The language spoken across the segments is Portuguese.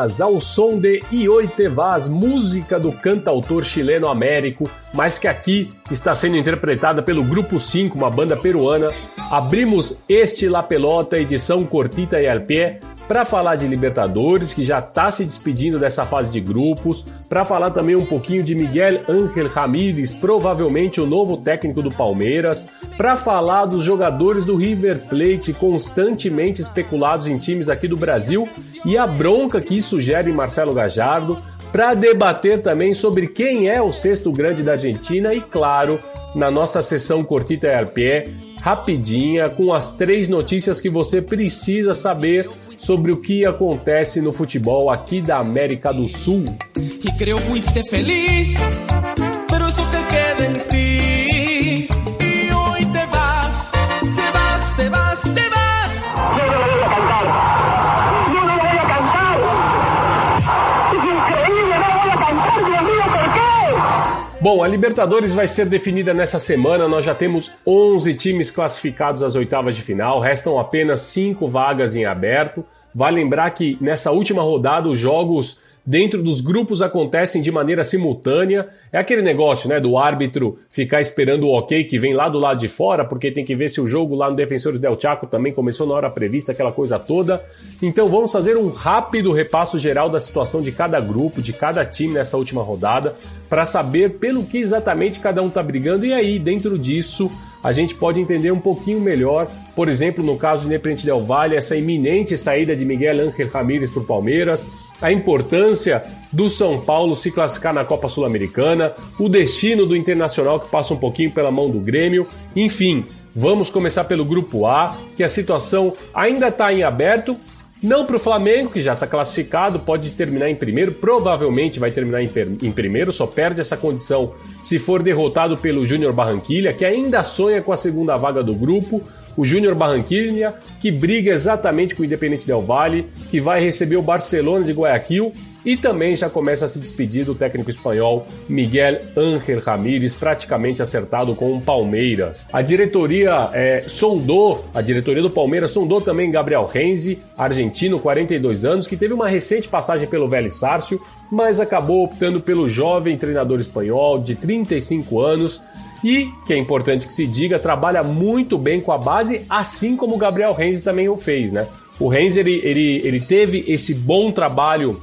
Buenas, ao som de Ioite Vaz, música do cantautor chileno Américo, mas que aqui está sendo interpretada pelo Grupo 5, uma banda peruana. Abrimos este La Pelota, edição Cortita e al pé, para falar de Libertadores, que já está se despedindo dessa fase de grupos, para falar também um pouquinho de Miguel Ángel Ramírez, provavelmente o novo técnico do Palmeiras, para falar dos jogadores do River Plate constantemente especulados em times aqui do Brasil e a bronca que isso gera em Marcelo Gajardo, para debater também sobre quem é o sexto grande da Argentina e, claro, na nossa sessão Cortita Arpé, rapidinha, com as três notícias que você precisa saber sobre o que acontece no futebol aqui da América do Sul. E fuiste feliz, pero eso te queda Bom, a Libertadores vai ser definida nessa semana. Nós já temos 11 times classificados às oitavas de final, restam apenas 5 vagas em aberto. Vale lembrar que nessa última rodada os jogos dentro dos grupos acontecem de maneira simultânea. É aquele negócio, né, do árbitro ficar esperando o ok que vem lá do lado de fora, porque tem que ver se o jogo lá no Defensores del Chaco também começou na hora prevista, aquela coisa toda. Então vamos fazer um rápido repasso geral da situação de cada grupo, de cada time nessa última rodada, para saber pelo que exatamente cada um está brigando e aí, dentro disso, a gente pode entender um pouquinho melhor, por exemplo, no caso do Independente Del Valle, essa iminente saída de Miguel Ángel Ramírez para o Palmeiras, a importância do São Paulo se classificar na Copa Sul-Americana, o destino do Internacional que passa um pouquinho pela mão do Grêmio, enfim. Vamos começar pelo grupo A, que a situação ainda está em aberto, não para o Flamengo, que já está classificado, pode terminar em primeiro, provavelmente vai terminar em, em, primeiro, só perde essa condição se for derrotado pelo Júnior Barranquilha, que ainda sonha com a segunda vaga do grupo. O Júnior Barranquilha, que briga exatamente com o Independente Del Valle, que vai receber o Barcelona de Guayaquil e também já começa a se despedir do técnico espanhol Miguel Ángel Ramírez, praticamente acertado com o Palmeiras. A diretoria é, sondou, a diretoria do Palmeiras sondou também Gabriel Renzi, argentino, 42 anos, que teve uma recente passagem pelo Vélez Sárcio, mas acabou optando pelo jovem treinador espanhol de 35 anos, e, que é importante que se diga, trabalha muito bem com a base, assim como o Gabriel Renzi também o fez, né? O Renzi, ele, ele, ele teve esse bom trabalho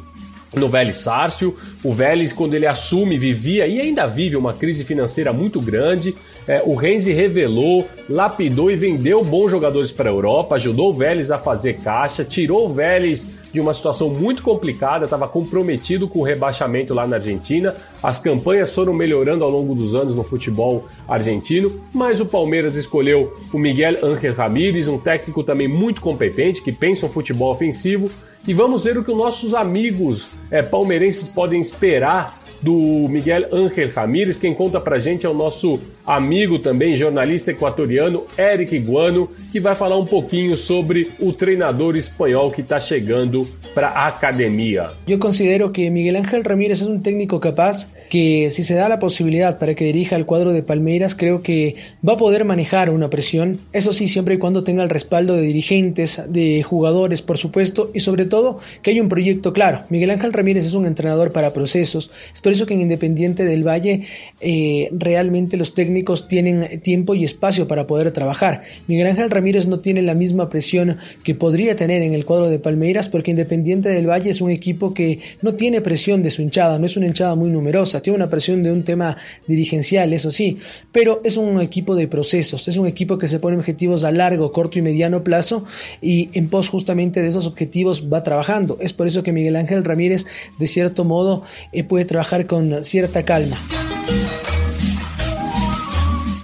no Vélez Sárcio. O Vélez, quando ele assume, vivia e ainda vive uma crise financeira muito grande. É, o Renzi revelou, lapidou e vendeu bons jogadores para a Europa, ajudou o Vélez a fazer caixa, tirou o Vélez de uma situação muito complicada, estava comprometido com o rebaixamento lá na Argentina. As campanhas foram melhorando ao longo dos anos no futebol argentino, mas o Palmeiras escolheu o Miguel Ángel Ramírez, um técnico também muito competente, que pensa um futebol ofensivo. E vamos ver o que os nossos amigos é, palmeirenses podem esperar do Miguel Ángel Ramírez. Quem conta pra gente é o nosso amigo também, jornalista equatoriano, Eric Guano, que vai falar um pouquinho sobre o treinador espanhol que está chegando para a academia. Eu considero que Miguel Ángel Ramírez é um técnico capaz que si se da a possibilidade para que dirija o quadro de Palmeiras, creo que va a poder manejar una presión, eso sí, siempre y cuando tenga el respaldo de dirigentes, de jugadores, por supuesto, y sobre todo que haya un proyecto claro. Miguel Ángel Ramírez es un entrenador para procesos, es por eso que en Independiente del Valle eh, realmente los técnicos tienen tiempo y espacio para poder trabajar. Miguel Ángel Ramírez no tiene la misma presión que podría tener en el cuadro de Palmeiras porque Independiente del Valle es un equipo que no tiene presión de su hinchada, no es una hinchada muy numerosa, tiene una presión de un tema dirigencial, eso sí, pero es un equipo de procesos, es un equipo que se pone objetivos a largo, corto y mediano plazo y en pos justamente de esos objetivos va trabajando. Es por eso que Miguel Ángel Ramírez de cierto modo eh, puede trabajar con cierta calma.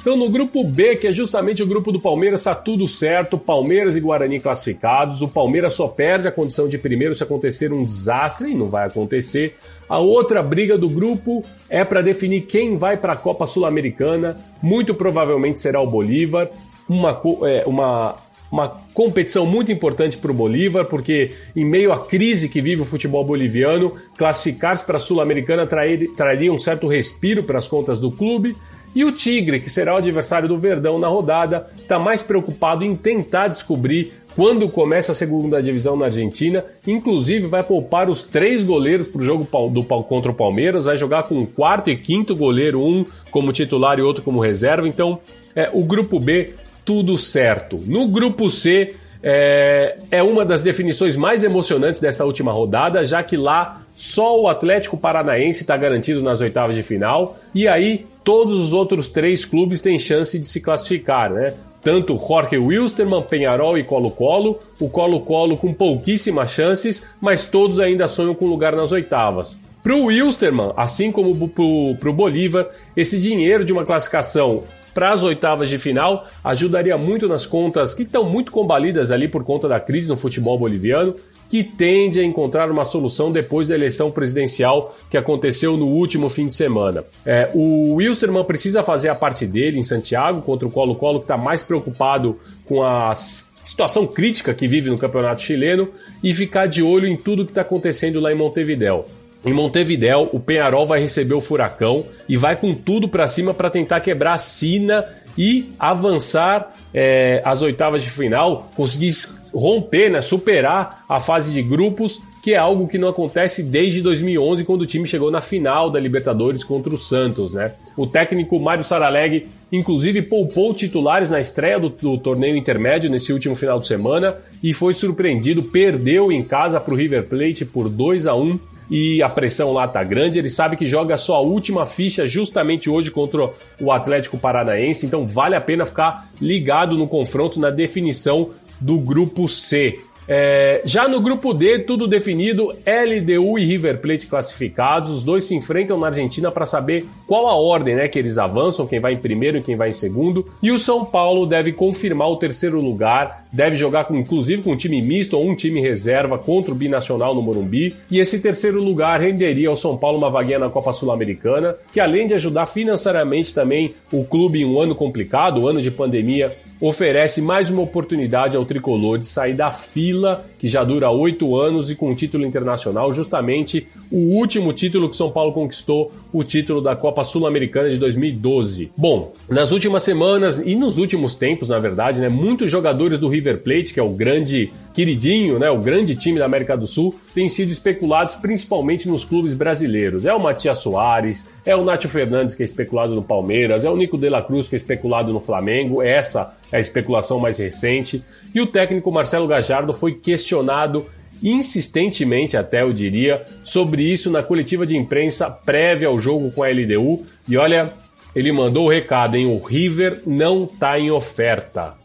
Então, no grupo B, que é justamente o grupo do Palmeiras, está tudo certo. Palmeiras e Guarani classificados. O Palmeiras só perde a condição de primeiro se acontecer um desastre, e não vai acontecer. A outra briga do grupo é para definir quem vai para a Copa Sul-Americana. Muito provavelmente será o Bolívar. Uma, é, uma, uma competição muito importante para o Bolívar, porque em meio à crise que vive o futebol boliviano, classificar-se para a Sul-Americana traria um certo respiro para as contas do clube. E o Tigre, que será o adversário do Verdão na rodada, está mais preocupado em tentar descobrir quando começa a segunda divisão na Argentina. Inclusive, vai poupar os três goleiros para o jogo do, contra o Palmeiras. Vai jogar com o quarto e quinto goleiro, um como titular e outro como reserva. Então, é, o grupo B, tudo certo. No grupo C, é, é uma das definições mais emocionantes dessa última rodada, já que lá só o Atlético Paranaense está garantido nas oitavas de final. E aí, todos os outros três clubes têm chance de se classificar, né? Tanto Jorge Wilstermann, Penharol e Colo-Colo, o Colo-Colo com pouquíssimas chances, mas todos ainda sonham com lugar nas oitavas. Para o Wilstermann, assim como para o Bolívar, esse dinheiro de uma classificação para as oitavas de final ajudaria muito nas contas que estão muito combalidas ali por conta da crise no futebol boliviano que tende a encontrar uma solução depois da eleição presidencial que aconteceu no último fim de semana. É, o Wilstermann precisa fazer a parte dele em Santiago contra o Colo-Colo, que está mais preocupado com a situação crítica que vive no campeonato chileno e ficar de olho em tudo que está acontecendo lá em Montevideo. Em Montevideo, o Penharol vai receber o Furacão e vai com tudo para cima para tentar quebrar a sina e avançar é, às oitavas de final, conseguir romper, né, superar a fase de grupos, que é algo que não acontece desde 2011, quando o time chegou na final da Libertadores contra o Santos. Né? O técnico Mário Saraleg, inclusive, poupou titulares na estreia do, do torneio intermédio nesse último final de semana e foi surpreendido, perdeu em casa para o River Plate por 2 a 1 e a pressão lá tá grande. Ele sabe que joga só a última ficha justamente hoje contra o Atlético Paranaense, então vale a pena ficar ligado no confronto, na definição do grupo C. É, já no grupo D, tudo definido, LDU e River Plate classificados. Os dois se enfrentam na Argentina para saber qual a ordem né, que eles avançam, quem vai em primeiro e quem vai em segundo. E o São Paulo deve confirmar o terceiro lugar, deve jogar com, inclusive com um time misto ou um time reserva contra o Binacional no Morumbi. E esse terceiro lugar renderia ao São Paulo uma vaguinha na Copa Sul-Americana, que além de ajudar financeiramente também o clube em um ano complicado, um ano de pandemia, oferece mais uma oportunidade ao tricolor de sair da fila que já dura oito anos e com um título internacional, justamente o último título que São Paulo conquistou, o título da Copa Sul-Americana de 2012. Bom, nas últimas semanas e nos últimos tempos, na verdade, né, muitos jogadores do River Plate, que é o grande queridinho, né, o grande time da América do Sul, têm sido especulados principalmente nos clubes brasileiros. É o Matias Soares, é o Nátio Fernandes, que é especulado no Palmeiras, é o Nico de la Cruz, que é especulado no Flamengo. Essa é a especulação mais recente. E o técnico Marcelo Gajardo foi questionado insistentemente, até eu diria, sobre isso na coletiva de imprensa prévia ao jogo com a LDU. E olha, ele mandou o recado, hein? O River não está em oferta.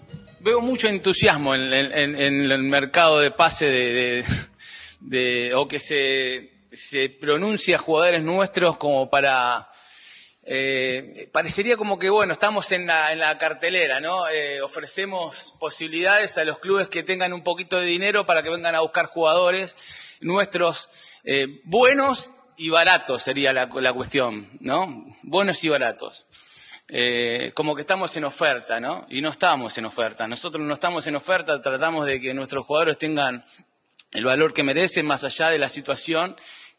Veo mucho entusiasmo en, el mercado de pase de o que se, se pronuncia jugadores nuestros como para Eh, parecería como que, bueno, estamos en la, en la cartelera, ¿no? Eh, ofrecemos posibilidades a los clubes que tengan un poquito de dinero para que vengan a buscar jugadores nuestros eh, buenos y baratos sería la, la, cuestión, ¿no? Buenos y baratos. Eh, como que estamos en oferta, ¿no? Y no estamos en oferta. Nosotros no estamos en oferta, tratamos de que nuestros jugadores tengan el valor que merecen más allá de la situación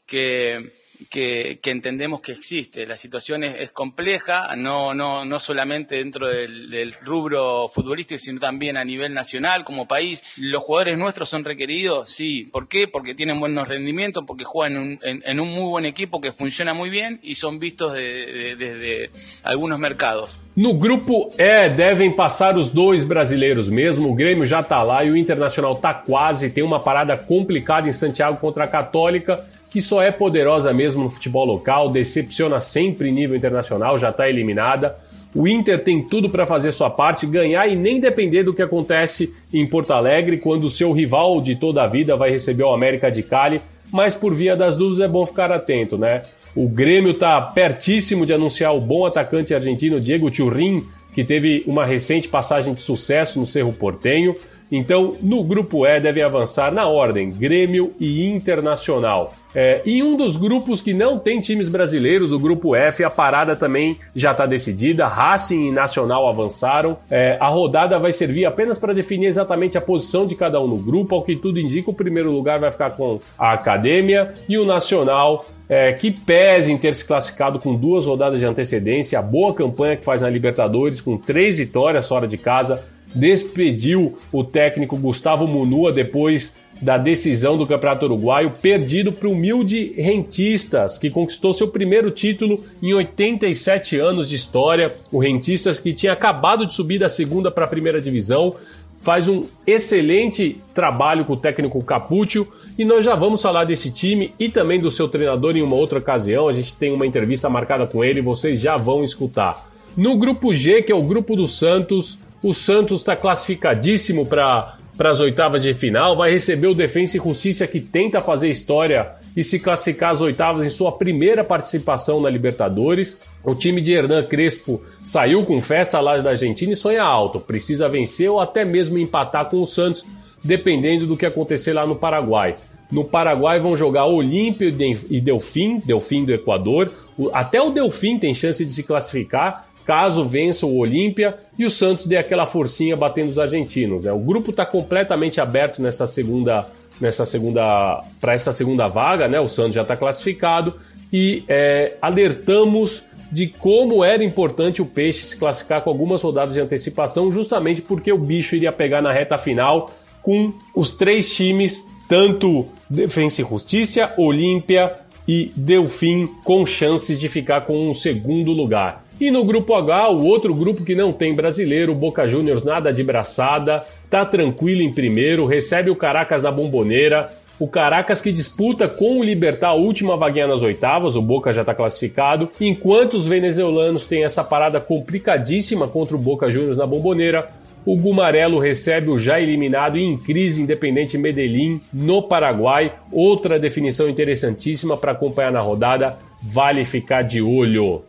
que, que, entendemos que existe. La situación es, compleja, no, no, no solamente dentro del, rubro futbolístico, sino también a nivel nacional, como país. ¿Los jugadores nuestros son requeridos? Sí. ¿Por qué? Porque tienen buenos rendimientos, porque juegan en un, muy buen equipo que funciona muy bien y son vistos desde de, de, de, algunos mercados. No grupo E devem passar os dois brasileiros mesmo. O Grêmio já está lá e o Internacional está quase. Tem uma parada complicada em Santiago contra a Católica que só é poderosa mesmo no futebol local, decepciona sempre em nível internacional, já está eliminada. O Inter tem tudo para fazer sua parte, ganhar e nem depender do que acontece em Porto Alegre, quando o seu rival de toda a vida vai receber o América de Cali. Mas por via das dúvidas é bom ficar atento, né? O Grêmio está pertíssimo de anunciar o bom atacante argentino Diego Churrin, que teve uma recente passagem de sucesso no Cerro Portenho. Então, no grupo E devem avançar na ordem Grêmio e Internacional. É, um dos grupos que não tem times brasileiros, o grupo F, a parada também já está decidida. Racing e Nacional avançaram. É, a rodada vai servir apenas para definir exatamente a posição de cada um no grupo. Ao que tudo indica, o primeiro lugar vai ficar com a Academia e o Nacional é, que pese em ter se classificado com duas rodadas de antecedência, a boa campanha que faz na Libertadores, com três vitórias fora de casa, despediu o técnico Gustavo Munua depois da decisão do Campeonato Uruguaio, perdido para o humilde Rentistas, que conquistou seu primeiro título em 87 anos de história. O Rentistas que tinha acabado de subir da segunda para a primeira divisão, faz um excelente trabalho com o técnico Capuccio e nós já vamos falar desse time e também do seu treinador em uma outra ocasião. A gente tem uma entrevista marcada com ele, vocês já vão escutar. No grupo G, que é o grupo do Santos, o Santos está classificadíssimo para as oitavas de final, vai receber o Defensa e Justiça que tenta fazer história e se classificar às oitavas em sua primeira participação na Libertadores. O time de Hernan Crespo saiu com festa lá da Argentina e sonha alto, precisa vencer ou até mesmo empatar com o Santos, dependendo do que acontecer lá no Paraguai. No Paraguai vão jogar Olímpio e Delfim, Delfim do Equador. Até o Delfim tem chance de se classificar caso vença o Olímpia e o Santos dê aquela forcinha batendo os argentinos. Né? O grupo está completamente aberto nessa segunda, nessa segunda, para essa segunda vaga, né? O Santos já está classificado e é, alertamos de como era importante o Peixe se classificar com algumas rodadas de antecipação, justamente porque o bicho iria pegar na reta final com os três times, tanto Defensa e Justiça, Olímpia e Delfim, com chances de ficar com um segundo lugar. E no grupo H, o outro grupo que não tem brasileiro, Boca Juniors nada de braçada, tá tranquilo em primeiro, recebe o Caracas da Bomboneira, o Caracas que disputa com o Libertar a última vaguinha nas oitavas, o Boca já está classificado, enquanto os venezuelanos têm essa parada complicadíssima contra o Boca Juniors na Bomboneira, o Gumarelo recebe o já eliminado e em crise Independente Medellín no Paraguai. Outra definição interessantíssima para acompanhar na rodada. Vale ficar de olho.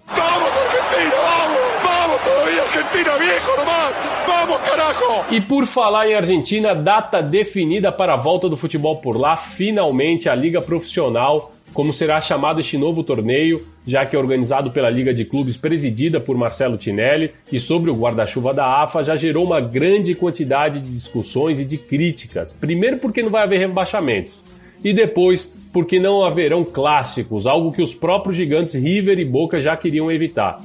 E por falar em Argentina, data definida para a volta do futebol por lá, finalmente a Liga Profissional, como será chamado este novo torneio, já que é organizado pela Liga de Clubes presidida por Marcelo Tinelli e sobre o guarda-chuva da AFA, já gerou uma grande quantidade de discussões e de críticas. Primeiro porque não vai haver rebaixamentos e depois porque não haverão clássicos, algo que os próprios gigantes River e Boca já queriam evitar.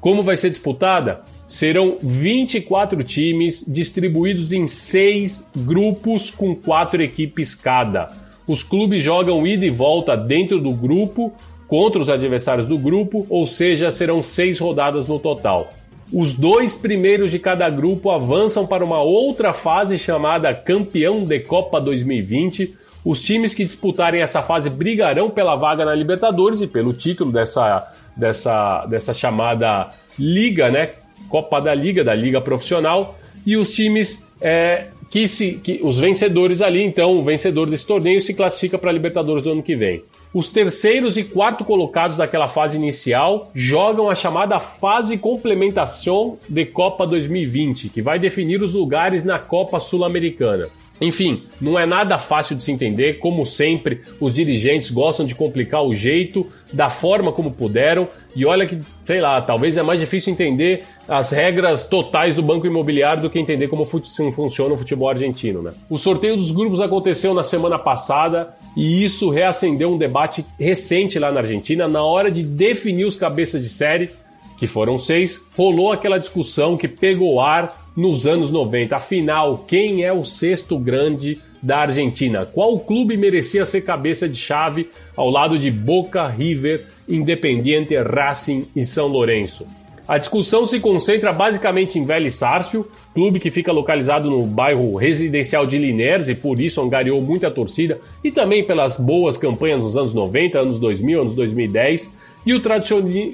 Como vai ser disputada? Serão 24 times distribuídos em seis grupos com quatro equipes cada. Os clubes jogam ida e volta dentro do grupo contra os adversários do grupo, ou seja, serão seis rodadas no total. Os dois primeiros de cada grupo avançam para uma outra fase chamada Campeão de Copa 2020. Os times que disputarem essa fase brigarão pela vaga na Libertadores e pelo título dessa, dessa, dessa chamada Liga, né? Copa da Liga, da Liga Profissional, e os times é, que se. Que, os vencedores ali, então, o vencedor desse torneio se classifica para a Libertadores do ano que vem. Os terceiros e quarto colocados daquela fase inicial jogam a chamada fase complementação de Copa 2020, que vai definir os lugares na Copa Sul-Americana. Enfim, não é nada fácil de se entender. Como sempre, os dirigentes gostam de complicar o jeito, da forma como puderam. E olha que, sei lá, talvez é mais difícil entender as regras totais do banco imobiliário do que entender como funciona o futebol argentino. Né? O sorteio dos grupos aconteceu na semana passada e isso reacendeu um debate recente lá na Argentina. Na hora de definir os cabeças de série, que foram seis, rolou aquela discussão que pegou ar nos anos 90. Afinal, quem é o sexto grande da Argentina? Qual clube merecia ser cabeça de chave ao lado de Boca, River, Independiente, Racing e São Lourenço? A discussão se concentra basicamente em Vélez Sarsfield, clube que fica localizado no bairro residencial de Liniers e por isso angariou muita torcida, e também pelas boas campanhas nos anos 90, anos 2000, anos 2010, e o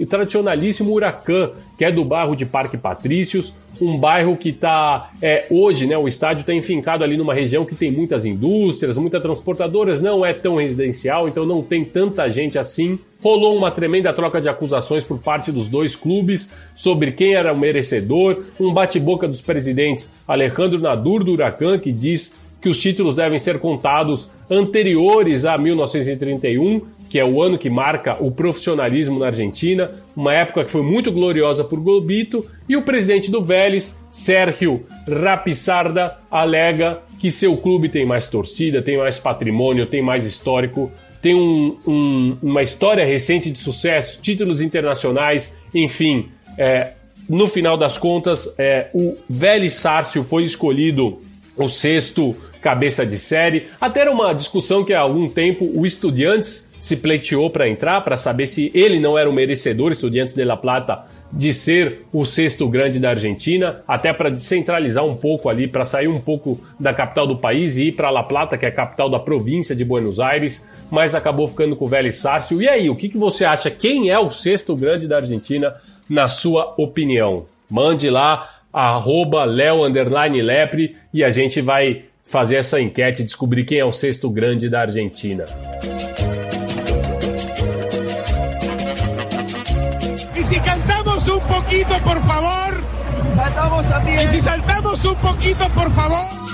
tradicionalíssimo Huracan, que é do bairro de Parque Patrícios, um bairro que está é, hoje, né, o estádio está enfincado ali numa região que tem muitas indústrias, muitas transportadoras, não é tão residencial, então não tem tanta gente assim. Rolou uma tremenda troca de acusações por parte dos dois clubes sobre quem era o merecedor, um bate-boca dos presidentes Alejandro Nadur do Huracan, que diz que os títulos devem ser contados anteriores a 1931 que é o ano que marca o profissionalismo na Argentina, uma época que foi muito gloriosa por Globito, e o presidente do Vélez, Sérgio Rapisarda, alega que seu clube tem mais torcida, tem mais patrimônio, tem mais histórico, tem um, um, uma história recente de sucesso, títulos internacionais, enfim. É, no final das contas, é, o Vélez Sárcio foi escolhido o sexto cabeça de série. Até era uma discussão que há algum tempo o Estudiantes se pleiteou para entrar, para saber se ele não era o merecedor, Estudiantes de La Plata, de ser o sexto grande da Argentina, até para descentralizar um pouco ali, para sair um pouco da capital do país e ir para La Plata, que é a capital da província de Buenos Aires, mas acabou ficando com o Vélez Sárcio. E aí, o que, que você acha? Quem é o sexto grande da Argentina, na sua opinião? Mande lá, arroba Leo Lepre, e a gente vai fazer essa enquete, descobrir quem é o sexto grande da Argentina. Poquito, por favor. Y si saltamos también. Y si saltamos un poquito, por favor.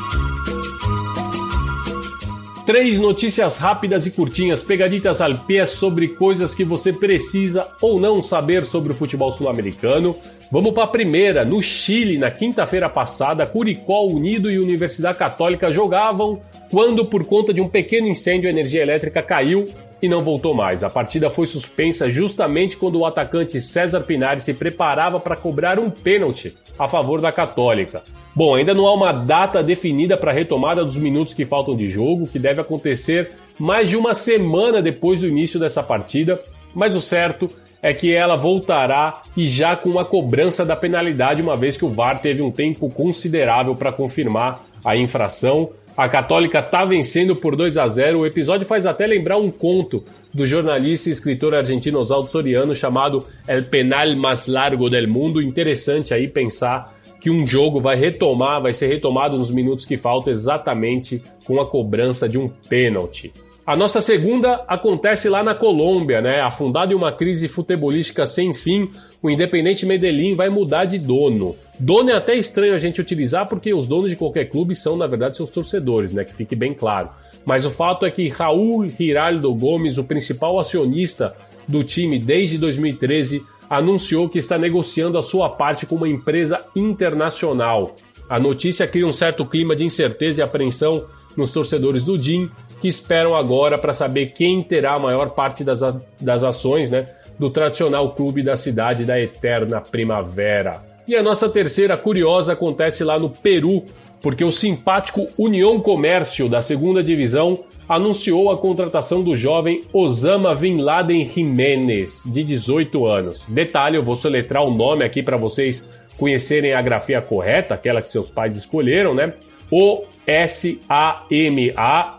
Três notícias rápidas e curtinhas, pegaditas al pé sobre coisas que você precisa ou não saber sobre o futebol sul-americano. Vamos para a primeira. No Chile, na quinta-feira passada, Curicó Unido e Universidade Católica jogavam quando, por conta de um pequeno incêndio, a energia elétrica caiu e não voltou mais. A partida foi suspensa justamente quando o atacante César Pinari se preparava para cobrar um pênalti a favor da Católica. Bom, ainda não há uma data definida para a retomada dos minutos que faltam de jogo, que deve acontecer mais de uma semana depois do início dessa partida, mas o certo é que ela voltará e já com a cobrança da penalidade, uma vez que o VAR teve um tempo considerável para confirmar a infração a Católica está vencendo por 2 a 0. O episódio faz até lembrar um conto do jornalista e escritor argentino Osvaldo Soriano chamado El Penal Mais Largo del Mundo. Interessante aí pensar que um jogo vai retomar, vai ser retomado nos minutos que faltam exatamente com a cobrança de um pênalti. A nossa segunda acontece lá na Colômbia, né? Afundado em uma crise futebolística sem fim, o Independente Medellín vai mudar de dono. Dono é até estranho a gente utilizar porque os donos de qualquer clube são, na verdade, seus torcedores, né? Que fique bem claro. Mas o fato é que Raul Giraldo Gomes, o principal acionista do time desde 2013, anunciou que está negociando a sua parte com uma empresa internacional. A notícia cria um certo clima de incerteza e apreensão nos torcedores do DIN, que esperam agora para saber quem terá a maior parte das, das ações né, do tradicional clube da cidade da eterna primavera. E a nossa terceira curiosa acontece lá no Peru, porque o simpático União Comércio da segunda divisão anunciou a contratação do jovem Osama Bin Laden Jiménez, de 18 anos. Detalhe, eu vou soletrar o nome aqui para vocês conhecerem a grafia correta, aquela que seus pais escolheram, né? O-S-A-M-A,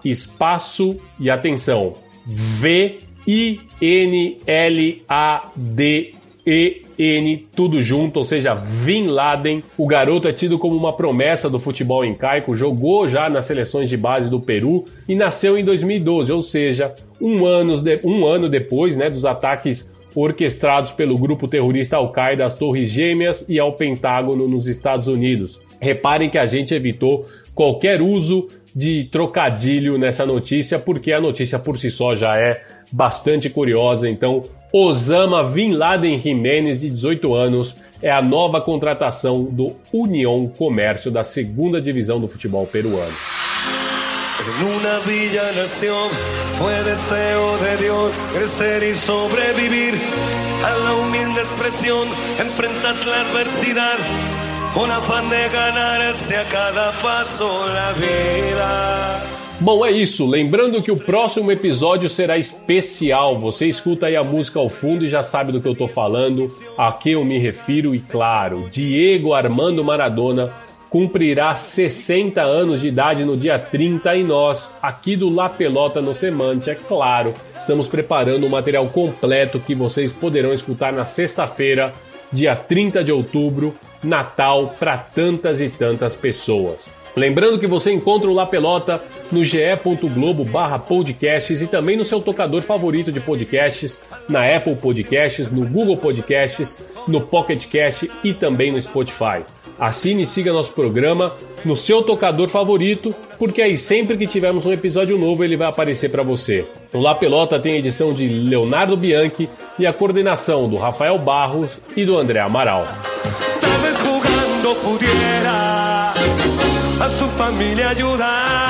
espaço e atenção, V-I-N-L-A-D-E-N, tudo junto, ou seja, Vin Laden. O garoto é tido como uma promessa do futebol incaico, jogou já nas seleções de base do Peru e nasceu em 2012, ou seja, um ano, de, um ano depois né, dos ataques orquestrados pelo grupo terrorista Al-Qaeda às Torres Gêmeas e ao Pentágono nos Estados Unidos. Reparem que a gente evitou qualquer uso de trocadilho nessa notícia, porque a notícia por si só já é bastante curiosa. Então, Osama Bin Laden Jiménez, de 18 anos, é a nova contratação do União Comércio da segunda divisão do futebol peruano. En una villa nació, fue deseo de Dios crecer y sobrevivir a la humilde expresión, enfrentar la adversidad con afán de ganarse a cada paso la vida. Bom, é isso. Lembrando que o próximo episódio será especial. Você escuta aí a música ao fundo e já sabe do que eu tô falando, a que eu me refiro. E claro, Diego Armando Maradona cumprirá 60 anos de idade no dia 30 e nós, aqui do La Pelota no Semante, é claro, estamos preparando um material completo que vocês poderão escutar na sexta-feira, dia 30 de outubro, Natal para tantas e tantas pessoas. Lembrando que você encontra o La Pelota no ge.globo barra podcasts e também no seu tocador favorito de podcasts, na Apple Podcasts, no Google Podcasts, no Pocket Cast e também no Spotify. Assine e siga nosso programa no seu tocador favorito, porque aí sempre que tivermos um episódio novo ele vai aparecer para você. O La Pelota tem a edição de Leonardo Bianchi e a coordenação do Rafael Barros e do André Amaral. a.